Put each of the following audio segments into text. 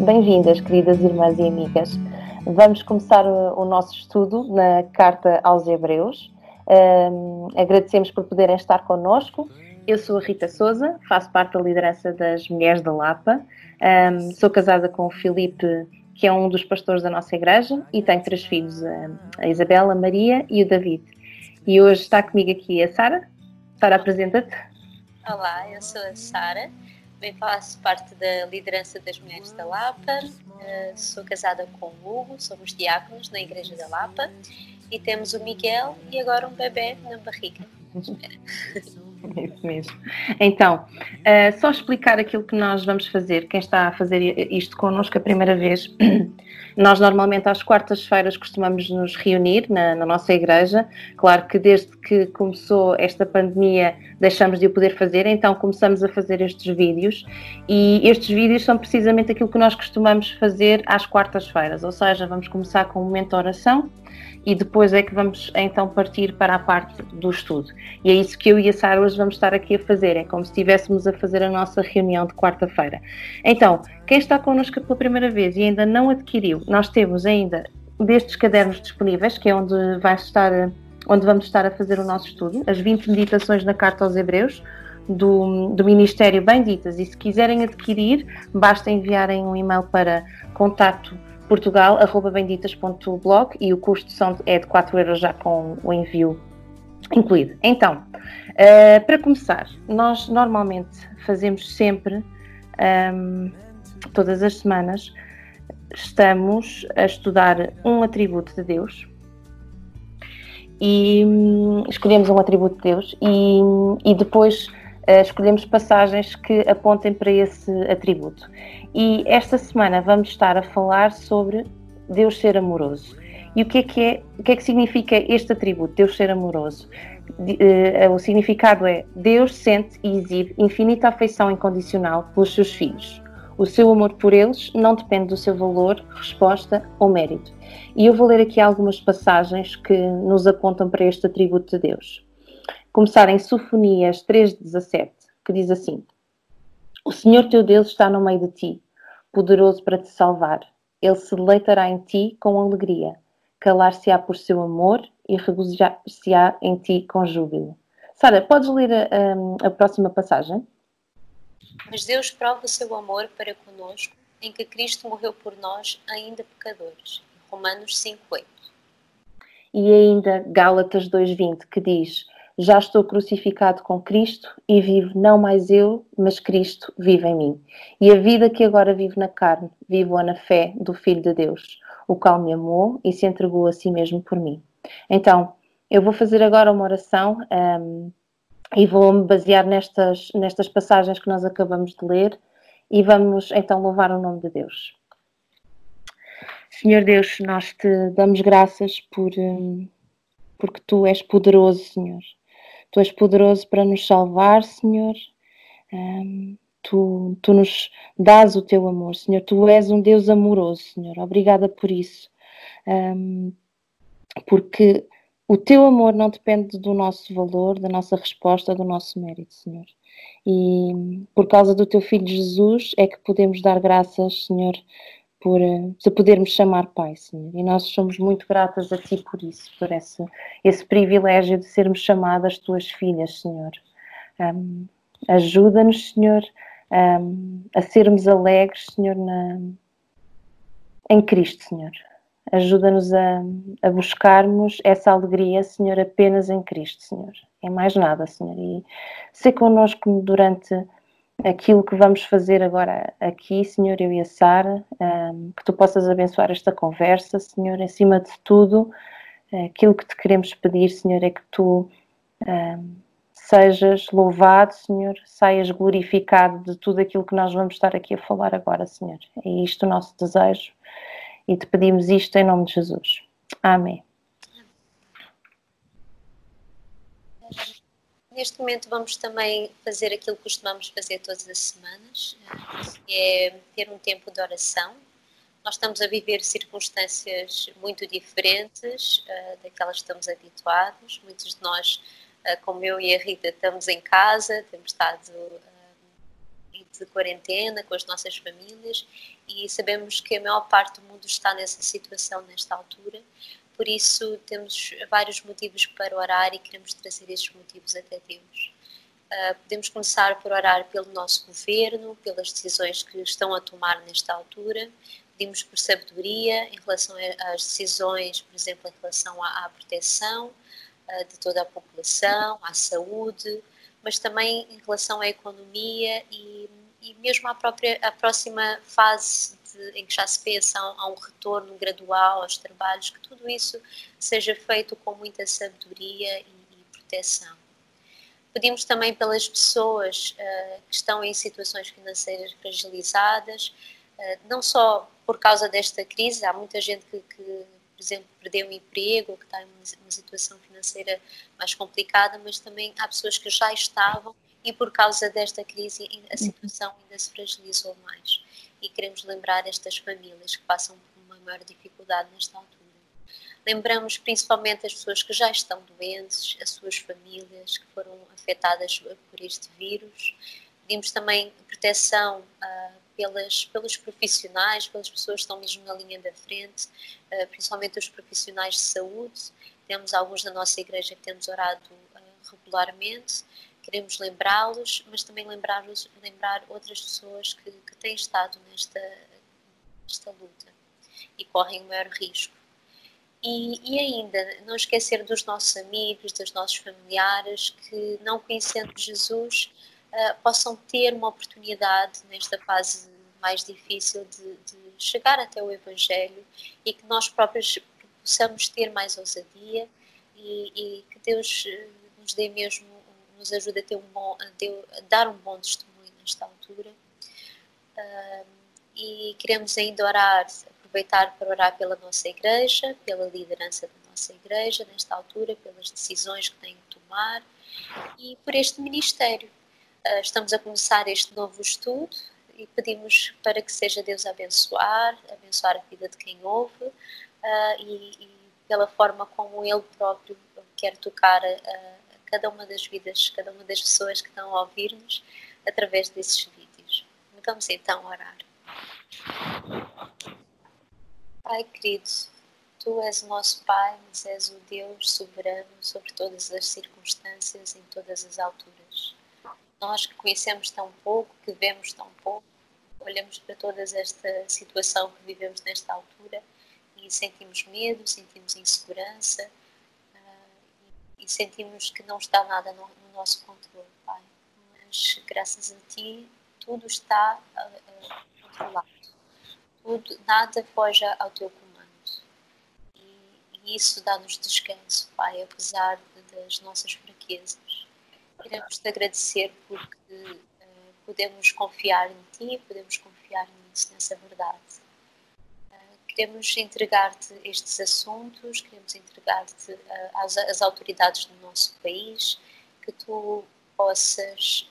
Bem-vindas, queridas irmãs e amigas. Vamos começar o nosso estudo na Carta aos Hebreus. Um, agradecemos por poderem estar connosco. Eu sou a Rita Souza, faço parte da liderança das Mulheres da Lapa. Um, sou casada com o Filipe, que é um dos pastores da nossa igreja, e tenho três filhos, a Isabela, a Maria e o David. E hoje está comigo aqui a Sara. Sara, apresenta-te. Olá, eu sou a Sara, também faço parte da liderança das Mulheres da Lapa, uh, sou casada com o Hugo, somos diáconos na Igreja da Lapa e temos o Miguel e agora um bebê na barriga. Isso mesmo. Então, uh, só explicar aquilo que nós vamos fazer. Quem está a fazer isto connosco a primeira vez, nós normalmente às quartas-feiras costumamos nos reunir na, na, nossa igreja. Claro que desde que começou esta pandemia deixamos de o poder fazer, então começamos a fazer estes vídeos e estes vídeos são precisamente aquilo que nós costumamos fazer às quartas-feiras, ou seja, vamos começar com um momento de oração e depois é que vamos então partir para a parte do estudo. E é isso que eu e a Sara hoje vamos estar aqui a fazer, é como se estivéssemos a fazer a nossa reunião de quarta-feira. Então, quem está connosco pela primeira vez e ainda não adquiriu, nós temos ainda destes cadernos disponíveis, que é onde vai estar, onde vamos estar a fazer o nosso estudo, as 20 meditações na Carta aos Hebreus, do, do Ministério Benditas. E se quiserem adquirir, basta enviarem um e-mail para contato portugal.benditas.blog e o custo são, é de 4 euros já com o envio incluído. Então, uh, para começar, nós normalmente fazemos sempre, um, ehm, todas as semanas, estamos a estudar um atributo de Deus e um, escolhemos um atributo de Deus e, e depois uh, escolhemos passagens que apontem para esse atributo. E esta semana vamos estar a falar sobre Deus ser amoroso. E o que é que, é, o que, é que significa este atributo, Deus ser amoroso? Uh, o significado é Deus sente e exibe infinita afeição incondicional pelos seus filhos. O seu amor por eles não depende do seu valor, resposta ou mérito. E eu vou ler aqui algumas passagens que nos apontam para este atributo de Deus. Começar em Sofonias 3,17, que diz assim: O Senhor teu Deus está no meio de ti, poderoso para te salvar. Ele se deleitará em ti com alegria, calar-se-á por seu amor e regozijar-se-á em ti com júbilo. Sara, podes ler a, a, a, próxima passagem? Mas Deus prova o seu amor para conosco em que Cristo morreu por nós, ainda pecadores. Romanos 5,8. E ainda Gálatas 2,20, que diz: já estou crucificado com Cristo e vivo não mais eu, mas Cristo vive em mim. E a vida que agora vivo na carne, vivo-a na fé do Filho de Deus, o qual me amou e se entregou a si mesmo por mim. Então, eu vou fazer agora uma oração um, e vou-me basear nestas, nestas passagens que nós acabamos de ler e vamos então louvar o nome de Deus. Senhor Deus, nós te damos graças por, hum, porque tu és poderoso, Senhor. Tu és poderoso para nos salvar, Senhor. Um, tu, tu nos dás o teu amor, Senhor. Tu és um Deus amoroso, Senhor. Obrigada por isso. Um, porque o teu amor não depende do nosso valor, da nossa resposta, do nosso mérito, Senhor. E por causa do teu Filho Jesus é que podemos dar graças, Senhor, por te podermos chamar Pai, Senhor. E nós somos muito gratas a Ti por isso, por esse, esse privilégio de sermos chamadas Tuas filhas, Senhor. Um, Ajuda-nos, Senhor, um, a sermos alegres, Senhor, na, em Cristo, Senhor. Ajuda-nos a, a buscarmos essa alegria, Senhor, apenas em Cristo, Senhor. Em mais nada, Senhor. E ser connosco durante aquilo que vamos fazer agora aqui, Senhor, eu e a Sara, que tu possas abençoar esta conversa, Senhor, acima de tudo, aquilo que te queremos pedir, Senhor, é que tu sejas louvado, Senhor, saias glorificado de tudo aquilo que nós vamos estar aqui a falar agora, Senhor. É isto o nosso desejo e te pedimos isto em nome de Jesus. Amém. Neste momento vamos também fazer aquilo que costumamos fazer todas as semanas, que é ter um tempo de oração. Nós estamos a viver circunstâncias muito diferentes uh, daquelas que estamos habituados. Muitos de nós, uh, como eu e a Rita, estamos em casa, temos estado uh, de quarentena com as nossas famílias e sabemos que a maior parte do mundo está nessa situação nesta altura. Por isso, temos vários motivos para orar e queremos trazer estes motivos até Deus. Uh, podemos começar por orar pelo nosso governo, pelas decisões que estão a tomar nesta altura. Pedimos por sabedoria em relação às decisões, por exemplo, em relação à, à proteção uh, de toda a população, à saúde, mas também em relação à economia e, e mesmo à própria próxima fase de, em que já se pensa a um retorno gradual aos trabalhos, que tudo isso seja feito com muita sabedoria e, e proteção. Pedimos também pelas pessoas uh, que estão em situações financeiras fragilizadas, uh, não só por causa desta crise, há muita gente que, que por exemplo, perdeu o emprego que está em uma situação financeira mais complicada, mas também há pessoas que já estavam e por causa desta crise a situação ainda se fragilizou mais. E queremos lembrar estas famílias que passam por uma maior dificuldade nesta altura. Lembramos principalmente as pessoas que já estão doentes, as suas famílias que foram afetadas por este vírus. Pedimos também proteção uh, pelas, pelos profissionais, pelas pessoas que estão mesmo na linha da frente, uh, principalmente os profissionais de saúde. Temos alguns da nossa igreja que temos orado uh, regularmente, queremos lembrá-los, mas também lembrar, lembrar outras pessoas que, que têm estado nesta, nesta luta e correm o maior risco. E, e, ainda não esquecer dos nossos amigos, dos nossos familiares que, não conhecendo Jesus, uh, possam ter uma oportunidade nesta fase mais difícil de, de, chegar até o Evangelho e que nós próprios possamos ter mais ousadia e, e que Deus eh, nos dê mesmo, nos ajude a, ter um bom, a, ter, a dar um bom testemunho nesta altura. Uh, e queremos ainda orar aproveitar para orar pela nossa igreja, pela liderança da nossa igreja nesta altura, pelas decisões que têm que tomar e por este ministério. Uh, estamos a começar este novo estudo e pedimos para que seja Deus a abençoar, abençoar a vida de quem ouve uh, e, e, pela forma como Ele próprio quer tocar a, a, cada uma das vidas, cada uma das pessoas que estão a ouvir-nos através desses vídeos. Vamos então orar. Pai querido, Tu és o nosso Pai, mas és o Deus soberano sobre todas as circunstâncias, em todas as alturas. Nós que conhecemos tão pouco, que vemos tão pouco, olhamos para toda esta situação que vivemos nesta altura e sentimos medo, sentimos insegurança e, sentimos que não está nada no, no, nosso controle, Pai. Mas graças a Ti, tudo está uh, controlado tudo, nada foge ao teu comando. E, e isso dá-nos descanso, Pai, apesar de, das nossas fraquezas. Queremos te agradecer porque uh, podemos confiar em Ti, podemos confiar nisso, nessa verdade. Queremos entregar-te estes assuntos, queremos entregar-te uh, às, às autoridades do nosso país, que Tu possas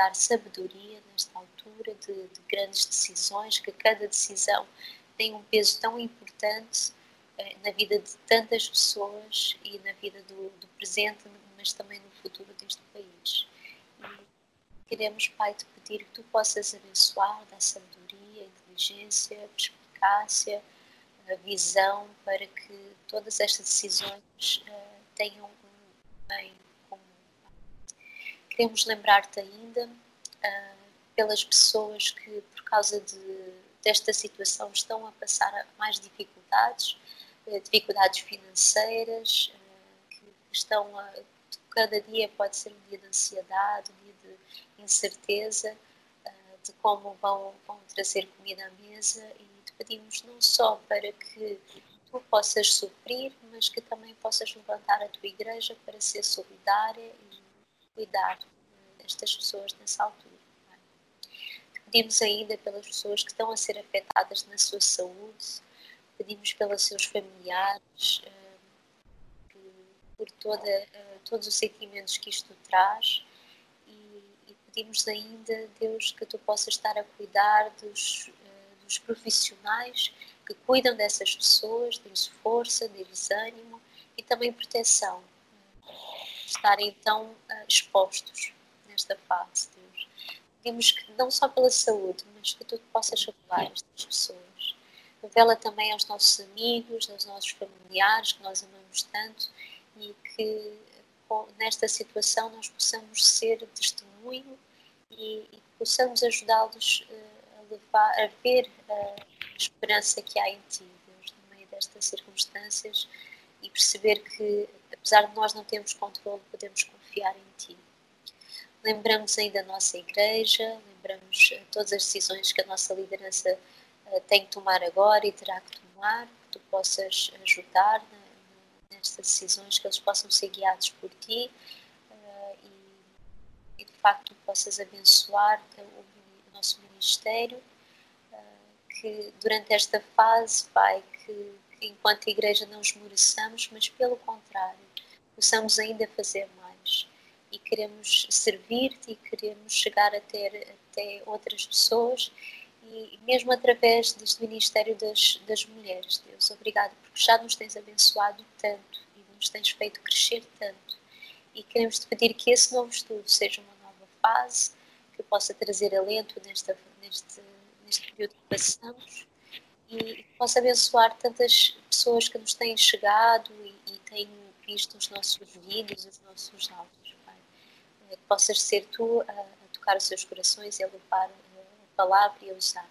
dar sabedoria nesta altura de, de, grandes decisões, que cada decisão tem um peso tão importante eh, na vida de tantas pessoas e na vida do, do, presente, mas também no futuro deste país. E queremos, Pai, te pedir que tu possas abençoar, dar sabedoria, inteligência, perspicácia, a visão para que todas estas decisões uh, tenham um bem Queremos lembrar-te ainda uh, pelas pessoas que, por causa de, desta situação, estão a passar mais dificuldades, uh, dificuldades financeiras, que estão a. Cada dia pode ser um dia de ansiedade, um dia de incerteza de como vão, vão trazer comida à mesa e pedimos não só para que tu possas suprir, mas que também possas levantar a tua igreja para ser solidária e cuidar destas pessoas nessa altura. É? Pedimos ainda pelas pessoas que estão a ser afetadas na sua saúde, pedimos pelos seus familiares, eh, por toda, eh, todos os sentimentos que isto traz e pedimos ainda, Deus, que tu possas estar a cuidar dos, eh, dos profissionais que cuidam dessas pessoas, dê-lhes força, dê-lhes ânimo e também proteção estarem então uh, expostos nesta fase, Deus. que não só pela saúde, mas que tu possas salvar estas pessoas. Revela também aos nossos amigos, aos nossos familiares, que nós amamos tanto, e que nesta situação nós possamos ser testemunho e, e possamos ajudá-los a, a ver a esperança que há em Ti, Deus, no meio destas circunstâncias e perceber que, apesar de nós não termos controle, podemos confiar em Ti. Lembramos ainda da nossa igreja, lembramos uh, todas as decisões que a nossa liderança uh, tem que tomar agora e terá que tomar, que Tu possas ajudar nestas decisões, que eles possam ser guiados por Ti uh, e, e, de facto, possas abençoar o, o nosso ministério, que durante esta fase, Pai, que, que enquanto igreja não esmoreçamos, mas pelo contrário, possamos ainda fazer mais. E queremos servir-te e queremos chegar a ter até outras pessoas e mesmo através deste Ministério das, das Mulheres, Deus, obrigado porque já nos tens abençoado tanto e nos tens feito crescer tanto. E queremos te pedir que esse novo estudo seja uma nova fase, que possa trazer alento nesta, neste, neste período que passamos e que possa abençoar tantas pessoas que nos têm chegado e, e têm visto os nossos vídeos, os nossos áudios que possas ser tu a, a, tocar os seus corações e a levar a palavra e a usar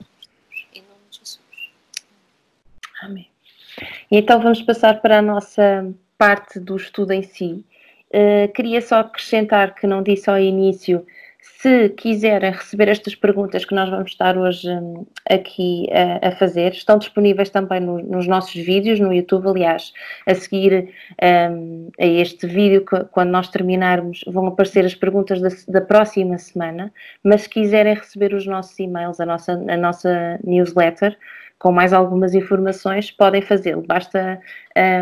em nome de Jesus. Amém. E então vamos passar para a nossa parte do estudo em si. Uh, queria só acrescentar que não disse ao início se quiserem receber estas perguntas que nós vamos estar hoje um, aqui a, a, fazer, estão disponíveis também no, nos nossos vídeos no YouTube. Aliás, a seguir um, a este vídeo, quando nós terminarmos, vão aparecer as perguntas da, da, próxima semana. Mas se quiserem receber os nossos e-mails, a nossa, a nossa newsletter, com mais algumas informações, podem fazê-lo. Basta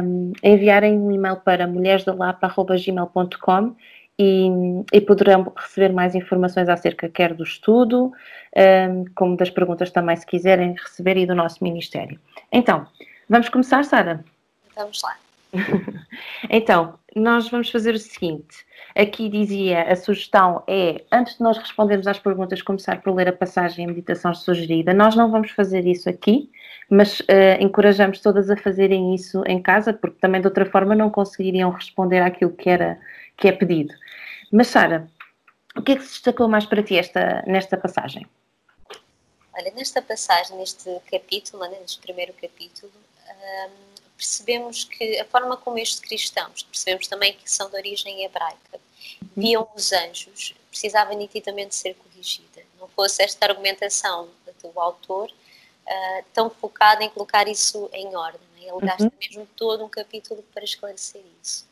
um, enviarem um e-mail para mulheresdalapa.gmail.com e, e, poderão receber mais informações acerca quer do estudo, um, como das perguntas também, se quiserem receber, e do nosso Ministério. Então, vamos começar, Sara? Vamos lá. então, nós vamos fazer o seguinte. Aqui dizia, a sugestão é, antes de nós respondermos às perguntas, começar por ler a passagem a meditação sugerida. Nós não vamos fazer isso aqui, mas uh, encorajamos todas a fazerem isso em casa, porque também de outra forma não conseguiriam responder àquilo que era que é pedido. Mas, Sara, o que é que se destacou mais para ti esta, nesta passagem? Olha, nesta passagem, neste capítulo, né, neste primeiro capítulo, hum, percebemos que a forma como estes cristãos, percebemos também que são de origem hebraica, viam os anjos, precisava nitidamente ser corrigida. Não fosse esta argumentação do autor uh, tão focada em colocar isso em ordem. Né? Ele gasta uhum. mesmo todo um capítulo para esclarecer isso.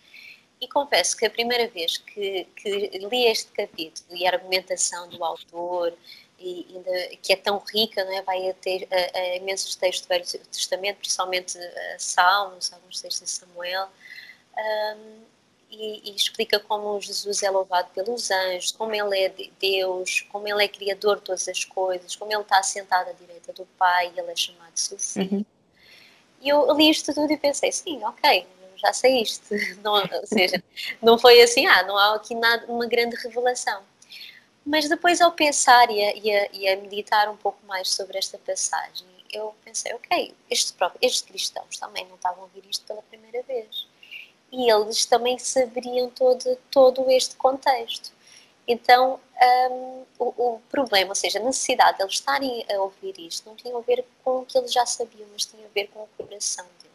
E confesso que a primeira vez que, que li este capítulo e a argumentação do autor, e ainda, que é tão rica, não é? vai a ter a, a imensos textos do Velho Testamento, principalmente a Salmos, alguns textos de Samuel, um, e, e, explica como Jesus é louvado pelos anjos, como ele é Deus, como ele é criador de todas as coisas, como ele está sentado à direita do Pai e ele é chamado de seu filho. Uhum. E eu li isto tudo e pensei, sim, ok, sei isto. Não, ou seja, não foi assim, ah, não há aqui nada, uma grande revelação. Mas depois, ao pensar e a, e, a, e a, meditar um pouco mais sobre esta passagem, eu pensei, ok, estes, próprios, estes cristãos também não estavam a ouvir isto pela primeira vez. E eles também saberiam todo, todo este contexto. Então, um, o, o, problema, ou seja, a necessidade de eles estarem a ouvir isto, não tinha a ver com o que eles já sabiam, mas tinha a ver com o coração deles.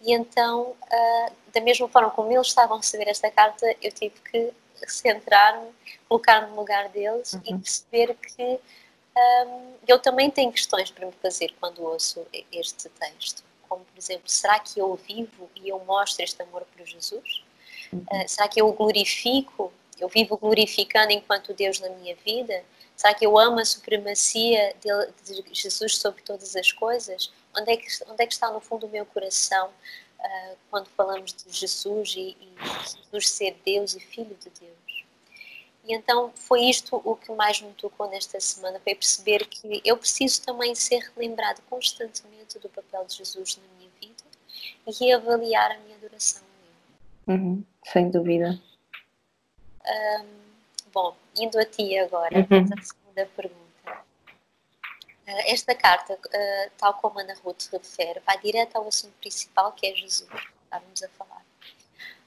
E então, uh, da mesma forma como eles estavam a receber esta carta, eu tive que centrar-me, colocar-me no lugar deles uhum. e perceber que um, eu também tenho questões para me fazer quando ouço este texto. Como, por exemplo, será que eu vivo e eu mostro este amor para Jesus? Uhum. Uh, será que eu o glorifico? Eu vivo glorificando enquanto Deus na minha vida? Será que eu amo a supremacia de Jesus sobre todas as coisas? Onde é, que, onde é que está no fundo o meu coração uh, quando falamos de Jesus e, e Jesus ser Deus e Filho de Deus? E então foi isto o que mais me tocou nesta semana, foi perceber que eu preciso também ser relembrado constantemente do papel de Jesus na minha vida e reavaliar a minha adoração a Ele. Uhum, sem dúvida. Um, bom, indo a ti agora, uhum. segunda pergunta. Uh, esta carta, uh, tal como Ana Ruth refere, vai direto ao assunto principal que é Jesus, estávamos a falar.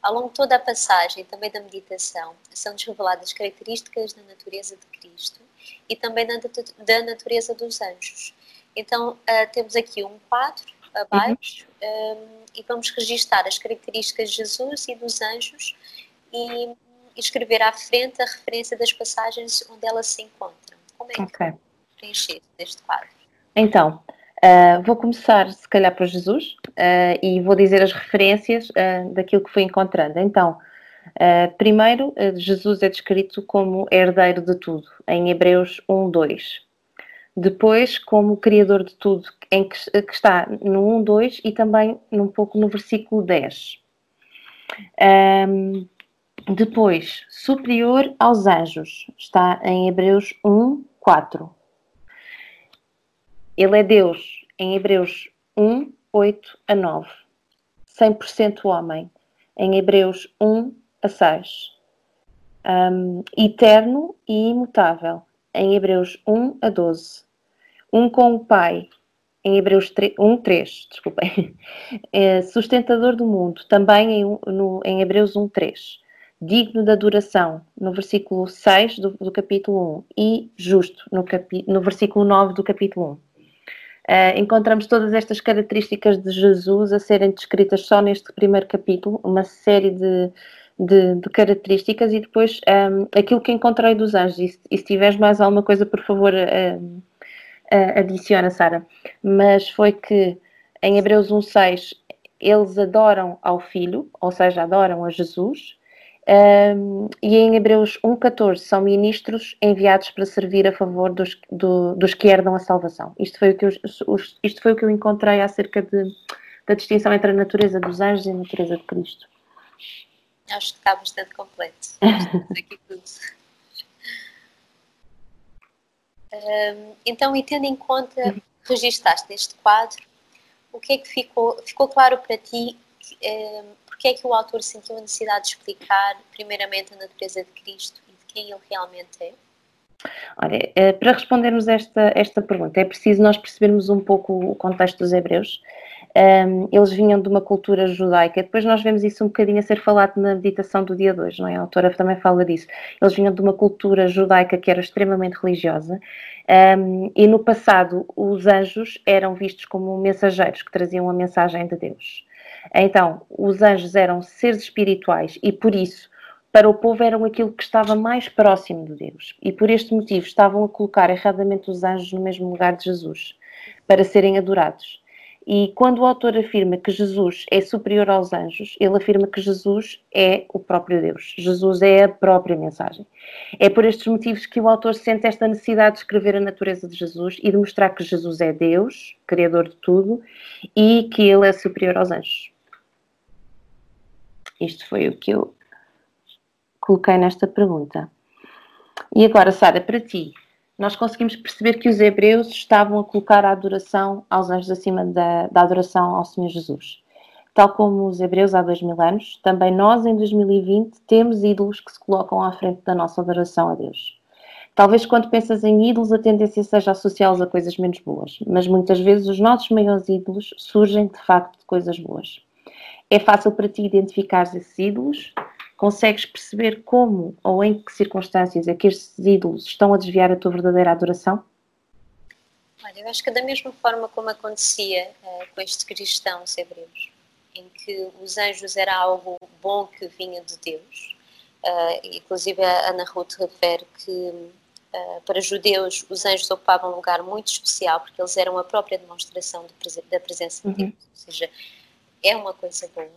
Ao longo de toda a passagem, também da meditação, são-nos reveladas características da natureza de Cristo e também da, natureza dos anjos. Então, uh, temos aqui um quadro abaixo uhum. um, e vamos registar as características de Jesus e dos anjos e escrever à frente a referência das passagens onde elas se encontram. Como é que okay. Preencher este quadro? Então, uh, vou começar, se calhar, para Jesus uh, e vou dizer as referências uh, daquilo que fui encontrando. Então, primeiro, Jesus é descrito como herdeiro de tudo, em Hebreus 1, 2. Depois, como criador de tudo, em que, que está no 1, 2 e também um pouco no versículo 10. Um, depois, superior aos anjos, está em Hebreus 1, 4. Ele é Deus, em Hebreus 1, 8 a 9. 100% homem, em Hebreus 1 a 6. Um, eterno e imutável, em Hebreus 1 a 12. Um com o Pai, em Hebreus 3, 1, 3, desculpem. É, sustentador do mundo, também em, no, em Hebreus 1, 3 digno da duração, no versículo 6 do, do capítulo 1, e justo, no, capi, no versículo 9 do capítulo 1. Uh, encontramos todas estas características de Jesus a serem descritas só neste primeiro capítulo, uma série de, de, de características, e depois um, ehm, aquilo que encontrei dos anjos. E, e, se tiveres mais alguma coisa, por favor, uh, uh, adiciona, Sara. Mas foi que em Hebreus 1,6 eles adoram ao Filho, ou seja, adoram a Jesus, um, e em Hebreus 1,14 são ministros enviados para servir a favor dos, do, dos que herdam a salvação. Isto foi, o que eu, isto foi o que eu encontrei acerca de, da distinção entre a natureza dos anjos e a natureza de Cristo. Acho que está bastante completo. aqui tudo. Um, então, e tendo em conta, registaste este quadro, o que é que ficou, ficou claro para ti um, porque é que o autor sentiu a necessidade de explicar, primeiramente, a natureza de Cristo e de quem ele realmente é? Olha, eh, para respondermos esta, esta pergunta, é preciso nós percebermos um pouco o contexto dos hebreus. Eles vinham de uma cultura judaica, depois nós vemos isso um bocadinho a ser falado na meditação do dia 2, não é? A autora também fala disso. Eles vinham de uma cultura judaica que era extremamente religiosa e no passado os anjos eram vistos como mensageiros que traziam a mensagem de Deus. Então, os anjos eram seres espirituais e por isso, para o povo, eram aquilo que estava mais próximo de Deus. E por este motivo, estavam a colocar erradamente os anjos no mesmo lugar de Jesus, para serem adorados. E quando o autor afirma que Jesus é superior aos anjos, ele afirma que Jesus é o próprio Deus. Jesus é a própria mensagem. É por estes motivos que o autor sente esta necessidade de escrever a natureza de Jesus e de mostrar que Jesus é Deus, Criador de tudo, e que ele é superior aos anjos. Isto foi o que eu coloquei nesta pergunta. E agora, Sara, para ti, nós conseguimos perceber que os hebreus estavam a colocar a adoração aos anjos acima da, da adoração ao Senhor Jesus. Tal como os hebreus há dois mil anos, também nós em 2020 temos ídolos que se colocam à frente da nossa adoração a Deus. Talvez quando pensas em ídolos a tendência seja associá-los a coisas menos boas, mas muitas vezes os nossos maiores ídolos surgem de facto de coisas boas. É fácil para ti identificar esses ídolos? Consegues perceber como ou em que circunstâncias é que estes ídolos estão a desviar a tua verdadeira adoração? Olha, eu acho que da mesma forma como acontecia uh, com estes cristãos hebreus, em que os anjos era algo bom que vinha de Deus, uh, inclusive a Ana Ruth refere que uh, para judeus os anjos ocupavam um lugar muito especial porque eles eram a própria demonstração de, da presença de Deus, uhum. ou seja, é uma coisa boa,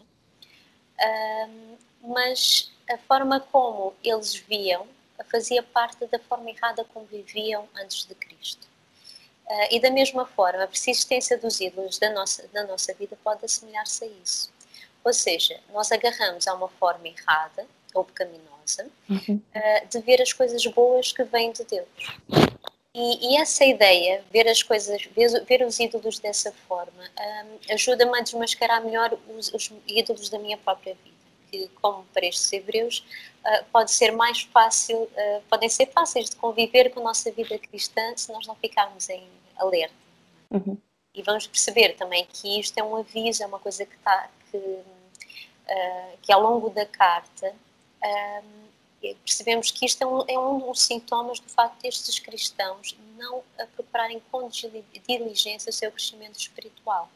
mas a forma como eles viam fazia parte da forma errada como viviam antes de Cristo. Uh, e da mesma forma, a persistência dos ídolos da nossa, da nossa vida pode assemelhar-se a isso. Ou seja, nós agarramos a uma forma errada ou pecaminosa uhum. uh, de ver as coisas boas que vêm de Deus. E, e, essa ideia, ver as coisas, ver, ver os ídolos dessa forma, um, ajuda-me a desmascarar melhor os, os, ídolos da minha própria vida. que, como para estes hebreus, uh, pode ser mais fácil, uh, podem ser fáceis de conviver com a nossa vida cristã se nós não ficarmos em alerta. Uhum. E vamos perceber também que isto é um aviso, é uma coisa que está, que, uh, que ao longo da carta, percebemos que isto é um, é um dos sintomas do facto destes cristãos não prepararem com diligência o seu crescimento espiritual.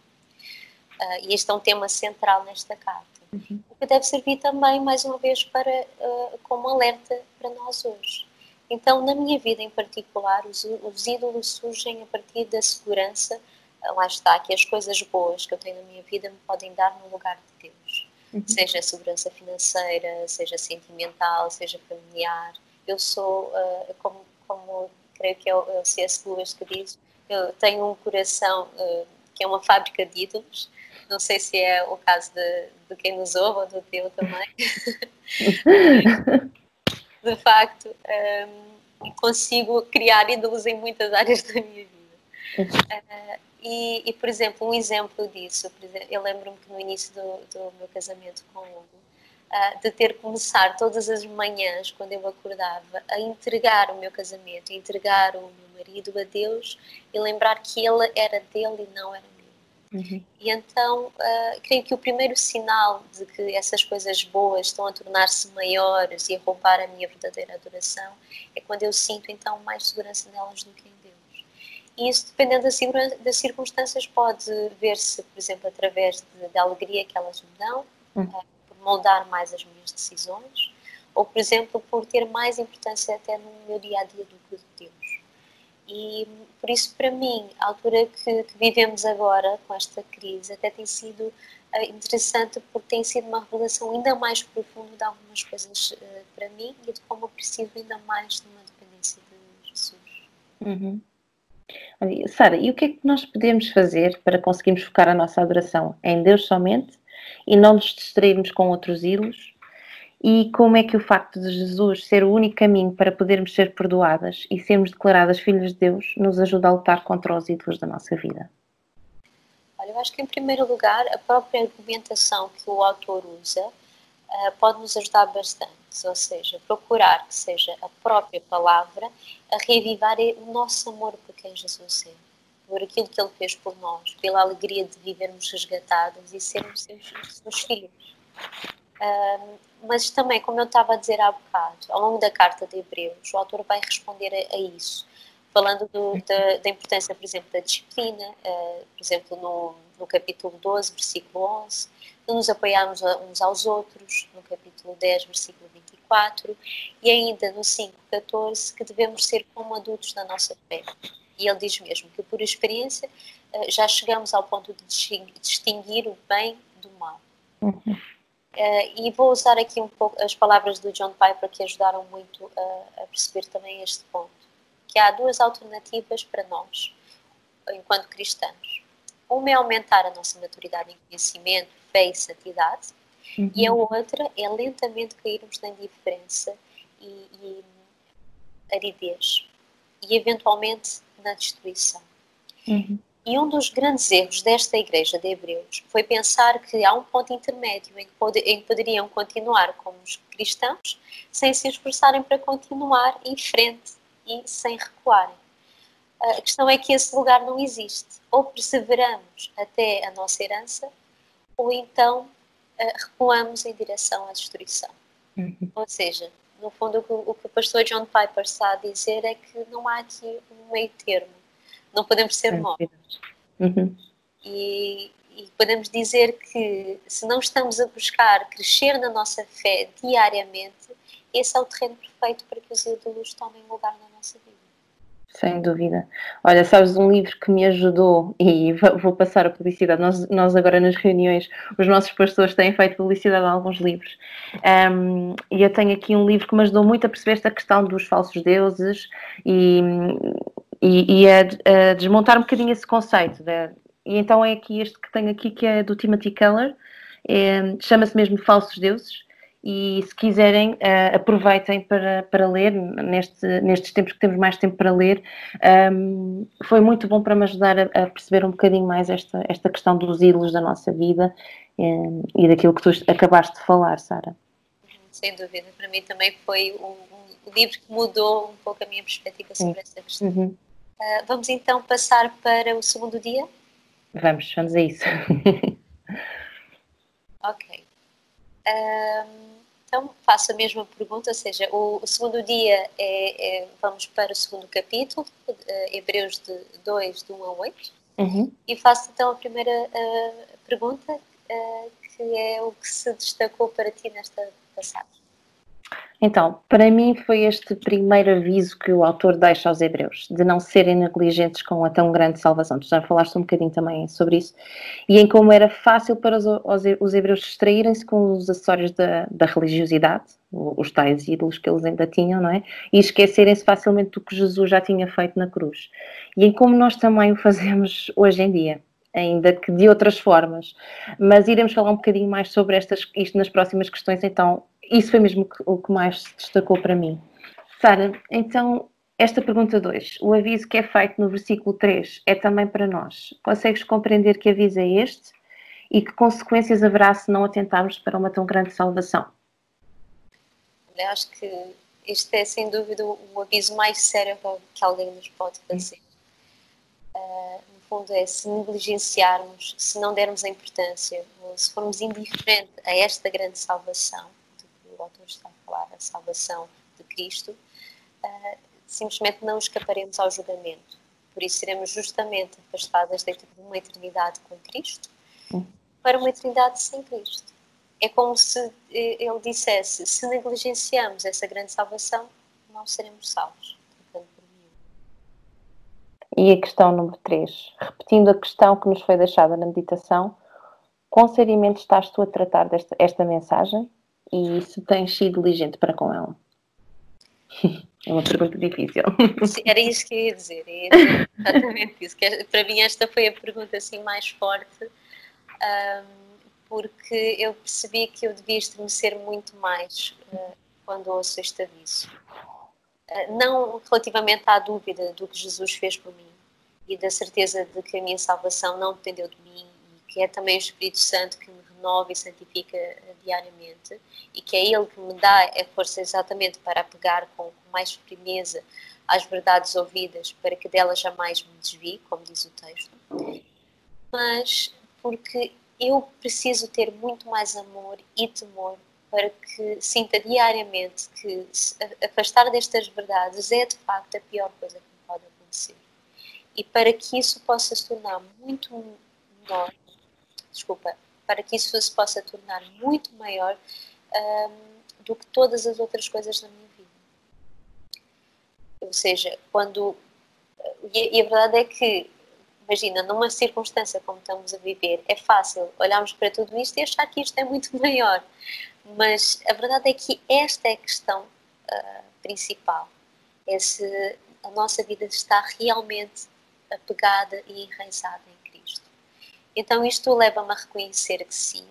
Uh, e este é um tema central nesta carta. Uhum. O que deve servir também, mais uma vez, para, uh, como alerta para nós hoje. Então, na minha vida em particular, os, os ídolos surgem a partir da segurança. Uh, lá está, que as coisas boas que eu tenho na minha vida me podem dar no lugar de Deus. Uhum. Seja segurança financeira, seja sentimental, seja familiar. Eu sou, como, como creio que é o, é o C.S. Lewis que diz, eu tenho um coração que é uma fábrica de ídolos não sei se é o caso de, de quem nos ouve ou do teu também. de facto, um, consigo criar ídolos em muitas áreas da minha vida. Uh, e, e, por exemplo, um exemplo disso, eu lembro-me que no início do, do, meu casamento com o Hugo, uh, de ter começar todas as manhãs, quando eu acordava, a entregar o meu casamento, a entregar o meu marido a Deus e lembrar que ele era dele e não era meu. Uhum. E então, uh, creio que o primeiro sinal de que essas coisas boas estão a tornar-se maiores e a roubar a minha verdadeira adoração é quando eu sinto então mais segurança nelas do que em. E isso, dependendo das circunstâncias, pode ver-se, por exemplo, através de, da alegria que elas me dão, uhum. uh, por moldar mais as minhas decisões, ou, por exemplo, por ter mais importância até no meu dia a dia do que de Deus. E por isso, para mim, a altura que, que vivemos agora, com esta crise, até tem sido uh, interessante porque tem sido uma revelação ainda mais profunda de algumas coisas uh, para mim e de como eu preciso ainda mais de uma dependência de Jesus. Uhum. Sara, e o que é que nós podemos fazer para conseguirmos focar a nossa adoração em Deus somente e não nos distrairmos com outros ídolos e como é que o facto de Jesus ser o único caminho para podermos ser perdoadas e sermos declaradas filhas de Deus nos ajuda a lutar contra os ídolos da nossa vida? Olha, eu acho que em primeiro lugar a própria argumentação que o autor usa uh, pode nos ajudar bastante, ou seja, procurar que seja a própria palavra a reavivar o nosso amor por quem Jesus é, por aquilo que ele fez por nós, pela alegria de vivermos resgatadas e sermos seus, seus filhos. Uh, mas também, como eu estava a dizer há bocado, ao longo da carta de Hebreus, o autor vai responder a, a isso, falando do, da, da, importância, por exemplo, da disciplina, uh, por exemplo, no, no capítulo 12, versículo 11, de nos apoiarmos uns aos outros, no capítulo 10, versículo 24, e ainda no 5, 14, que devemos ser como adultos na nossa fé. E ele diz mesmo que, por experiência, uh, já chegamos ao ponto de distinguir o bem do mal. Uhum. Uh, e vou usar aqui um pouco as palavras do John Piper que ajudaram muito a, a, perceber também este ponto. Que há duas alternativas para nós, enquanto cristãos. Uma é aumentar a nossa maturidade em conhecimento, fé e santidade, uhum. e a outra é lentamente cairmos na indiferença e, e aridez, e eventualmente na destruição. Uhum. E um dos grandes erros desta igreja de Hebreus foi pensar que há um ponto intermédio em que, pod em que poderiam continuar como cristãos sem se esforçarem para continuar em frente e sem recuarem. A questão é que esse lugar não existe. Ou perseveramos até a nossa herança, ou então uh, recuamos em direção à destruição. Uhum. Ou seja, no fundo, o que, o que o pastor John Piper está a dizer é que não há aqui um meio termo não podemos ser mortos. Uhum. E, e, podemos dizer que se não estamos a buscar crescer na nossa fé diariamente, esse é o terreno perfeito para que os ídolos tomem lugar na nossa vida. Sem dúvida. Olha, sabes um livro que me ajudou e vou passar a publicidade. Nós, nós agora nas reuniões, os nossos pastores têm feito publicidade a alguns livros. Um, e eu tenho aqui um livro que me ajudou muito a perceber esta questão dos falsos deuses e e, e a, a, desmontar um bocadinho esse conceito. E então é aqui este que tenho aqui, que é do Timothy Keller, é, chama-se mesmo Falsos Deuses, e se quiserem, uh, aproveitem para, para ler, neste, nestes tempos que temos mais tempo para ler, um, foi muito bom para me ajudar a, a, perceber um bocadinho mais esta, esta questão dos ídolos da nossa vida e daquilo que tu acabaste de falar, Sara. Sem dúvida, para mim também foi um, um, livro que mudou um pouco a minha perspectiva sobre essa questão. Uhum. Uh, vamos então passar para o segundo dia? Vamos, vamos a isso. ok. Então faço a mesma pergunta, ou seja, o, o segundo dia é, é, vamos para o segundo capítulo, uh, Hebreus de 2, de 1 a 8, uhum. e faço então a primeira uh, pergunta, uh, que é o que se destacou para ti nesta passagem. Então, para mim foi este primeiro aviso que o autor deixa aos hebreus, de não serem negligentes com a tão grande salvação. Tu já falaste um bocadinho também sobre isso. E em como era fácil para os, os hebreus distraírem-se com os acessórios da, da, religiosidade, os tais ídolos que eles ainda tinham, não é? E esquecerem-se facilmente do que Jesus já tinha feito na cruz. E em como nós também o fazemos hoje em dia ainda que de outras formas. Mas iremos falar um bocadinho mais sobre estas, isto nas próximas questões, então isso foi mesmo o que mais se destacou para mim. Sara, então esta pergunta 2, o aviso que é feito no versículo 3 é também para nós. Consegues compreender que aviso é este e que consequências haverá se não atentarmos para uma tão grande salvação? Eu acho que este é sem dúvida o aviso mais sério que alguém nos pode fazer. Uh, fundo é se negligenciarmos, se não dermos a importância, ou se formos indiferentes a esta grande salvação, o autor está a falar, a salvação de Cristo, uh, simplesmente não escaparemos ao julgamento. Por isso seremos justamente afastadas de uma eternidade com Cristo para uma eternidade sem Cristo. É como se eh, ele dissesse: se negligenciamos essa grande salvação, não seremos salvos. E a questão número 3, repetindo a questão que nos foi deixada na meditação, com seriamente estás tu a tratar desta esta mensagem? e se tens sido diligente para com ela? É uma pergunta difícil. Sim, era isso que eu ia dizer, dizer exatamente isso. É, para mim esta foi a pergunta assim mais forte, porque eu percebi que eu devia estremecer muito mais uh, quando ouço este aviso. Não relativamente à dúvida do que Jesus fez por mim e da certeza de que a minha salvação não dependeu de mim e que é também o Espírito Santo que me renova e santifica diariamente e que é Ele que me dá a força exatamente para apegar com mais firmeza às verdades ouvidas para que delas jamais me desvie, como diz o texto, mas porque eu preciso ter muito mais amor e temor para que sinta diariamente que afastar destas verdades é de facto a pior coisa que me pode acontecer. E para que isso possa se tornar muito menor, desculpa, para que isso se possa tornar muito maior um, do que todas as outras coisas na minha vida. Ou seja, quando. E a verdade é que, imagina, numa circunstância como estamos a viver, é fácil olharmos para tudo isto e achar que isto é muito maior. Mas a verdade é que esta é a questão uh, principal. É se a nossa vida está realmente apegada e enraizada em então isto leva-me a reconhecer que sim,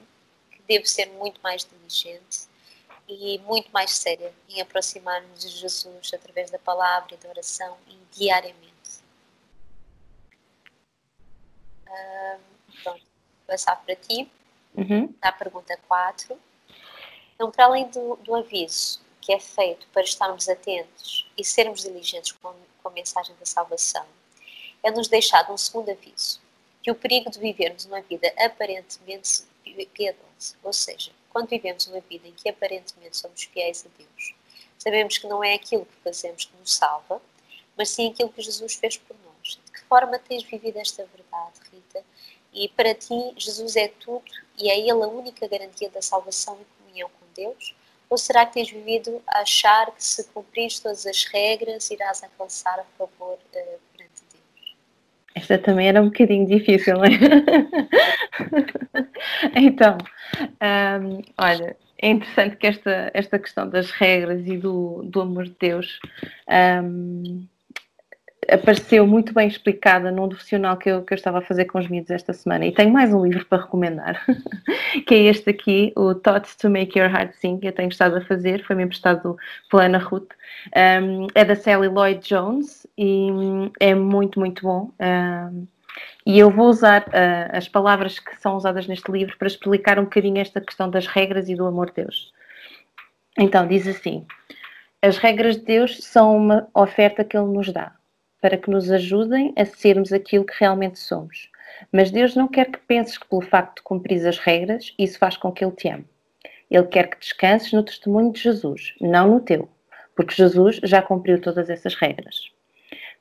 que devo ser muito mais diligente e muito mais séria em aproximar-me de Jesus através da palavra e da oração e diariamente. Uh, pronto, passar para ti, uhum. a pergunta 4. Então, para além do, do, aviso que é feito para estarmos atentos e sermos diligentes com, com a mensagem da salvação, é-nos deixado um segundo aviso que o perigo de vivermos uma vida aparentemente piedosa, ou seja, quando vivemos uma vida em que aparentemente somos fiéis a Deus, sabemos que não é aquilo que fazemos que nos salva, mas sim aquilo que Jesus fez por nós. Forma tens vivido esta verdade, Rita? E para ti, Jesus é tudo e é Ele a única garantia da salvação e comunhão com Deus? Ou será que tens vivido a achar que se cumprires todas as regras irás alcançar a favor uh, esta também era um bocadinho difícil, não é? então, um, olha, é interessante que esta, esta questão das regras e do, do amor de Deus um, apareceu muito bem explicada num devocional que eu, que eu estava a fazer com os miúdos esta semana. E tenho mais um livro para recomendar, que é este aqui, o Thoughts to Make Your Heart Sing, que eu tenho estado a fazer, foi-me emprestado pela Ana Ruth. Um, é da Sally Lloyd Jones e é muito, muito bom. Um, E eu vou usar uh, as palavras que são usadas neste livro para explicar um bocadinho esta questão das regras e do amor de Deus. Então, diz assim: As regras de Deus são uma oferta que Ele nos dá para que nos ajudem a sermos aquilo que realmente somos. Mas Deus não quer que penses que, pelo facto de cumprir as regras, isso faz com que Ele te ame. Ele quer que descanses no testemunho de Jesus, não no teu, porque Jesus já cumpriu todas essas regras.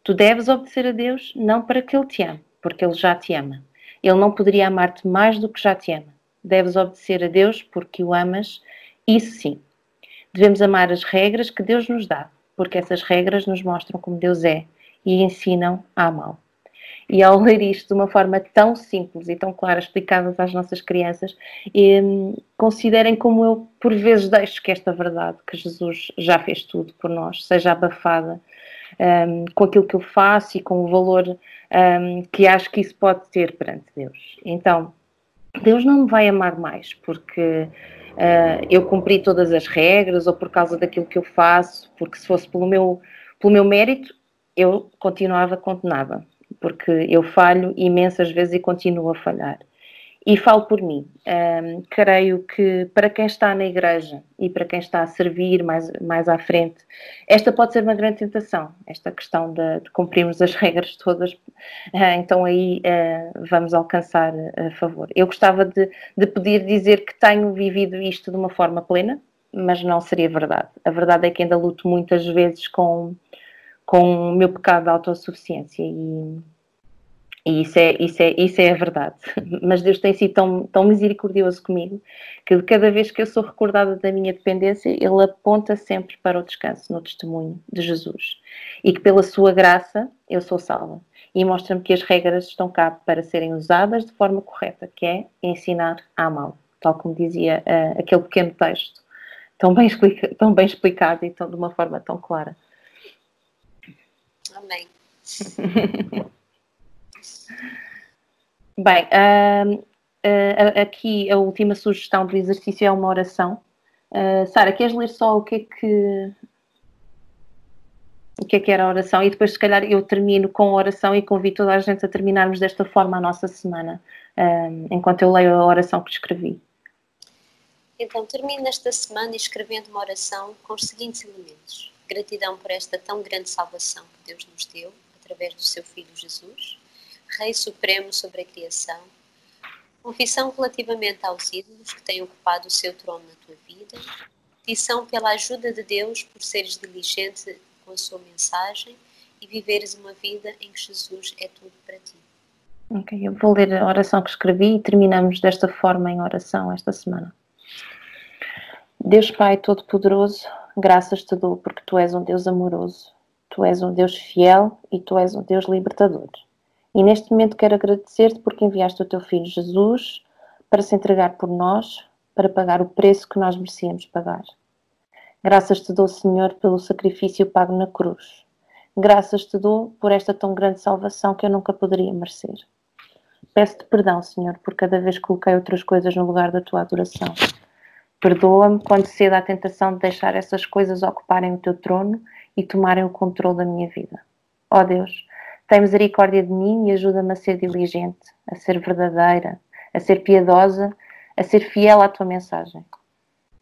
Tu deves obedecer a Deus não para que Ele te ame, porque Ele já te ama. Ele não poderia amar-te mais do que já te ama. Deves obedecer a Deus porque o amas, isso sim. Devemos amar as regras que Deus nos dá, porque essas regras nos mostram como Deus é e ensinam a amá-lo. E ao ler isto de uma forma tão simples e tão clara, explicadas às nossas crianças, considerem como eu, por vezes, deixo que esta verdade, que Jesus já fez tudo por nós, seja abafada um, com aquilo que eu faço e com o valor um, que acho que isso pode ter perante Deus. Então, Deus não me vai amar mais porque uh, eu cumpri todas as regras ou por causa daquilo que eu faço, porque se fosse pelo meu, pelo meu mérito, eu continuava condenada porque eu falho imensas vezes e continuo a falhar. E falo por mim. Um, creio que para quem está na igreja e para quem está a servir mais, mais à frente, esta pode ser uma grande tentação, esta questão de, de cumprirmos as regras todas. Uh, então aí uh, vamos alcançar a favor. Eu gostava de, de poder dizer que tenho vivido isto de uma forma plena, mas não seria verdade. A verdade é que ainda luto muitas vezes com com o meu pecado de autossuficiência e, e isso, é, isso, é, isso é a verdade. Mas Deus tem sido tão, tão misericordioso comigo que de cada vez que eu sou recordada da minha dependência, Ele aponta sempre para o descanso no testemunho de Jesus e que pela Sua graça eu sou salva e mostra-me que as regras estão cá para serem usadas de forma correta, que é ensinar a amá-lo, tal como dizia uh, aquele pequeno texto, tão bem, explica, tão bem explicado e tão, de uma forma tão clara. Amém. Bem, uh, uh, aqui a última sugestão do exercício é uma oração. Uh, Sara, queres ler só o que é que o que é que era a oração e depois se calhar eu termino com a oração e convido toda a gente a terminarmos desta forma a nossa semana, enquanto eu leio a oração que escrevi. Então termino esta semana escrevendo uma oração com os seguintes elementos gratidão por esta tão grande salvação que Deus nos deu através do seu Filho Jesus, Rei Supremo sobre a criação, confissão relativamente aos ídolos que têm ocupado o seu trono na tua vida, petição pela ajuda de Deus por seres diligente com a sua mensagem e viveres uma vida em que Jesus é tudo para ti. Ok, eu vou ler a oração que escrevi e terminamos desta forma em oração esta semana. Deus Pai Todo-Poderoso, Graças te dou porque tu és um Deus amoroso, tu és um Deus fiel e tu és um Deus libertador. E neste momento quero agradecer-te porque enviaste o teu filho Jesus para se entregar por nós, para pagar o preço que nós merecíamos pagar. Graças te dou, Senhor, pelo sacrifício pago na cruz. Graças te dou por esta tão grande salvação que eu nunca poderia merecer. Peço-te perdão, Senhor, por cada vez que coloquei outras coisas no lugar da tua adoração. Perdoa-me quando cedo à tentação de deixar essas coisas ocuparem o teu trono e tomarem o controle da minha vida. Ó oh Deus, tem misericórdia de mim e ajuda-me a ser diligente, a ser verdadeira, a ser piedosa, a ser fiel à tua mensagem.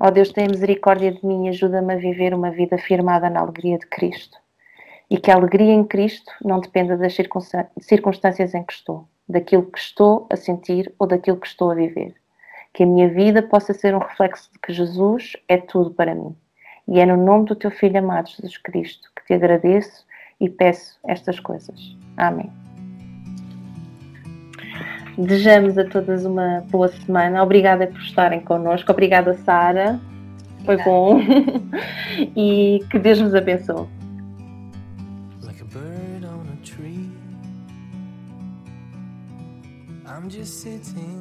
Ó oh Deus, tem misericórdia de mim e ajuda-me a viver uma vida firmada na alegria de Cristo. E que a alegria em Cristo não dependa das circunstâncias em que estou, daquilo que estou a sentir ou daquilo que estou a viver que a minha vida possa ser um reflexo de que Jesus é tudo para mim. E é no nome do teu Filho amado, Jesus Cristo, que te agradeço e peço estas coisas. Amém. Desejamos a todas uma boa semana. Obrigada por estarem connosco. Obrigada, Sara. Foi bom. e que Deus nos abençoe. Like a bird on a tree. I'm just sitting.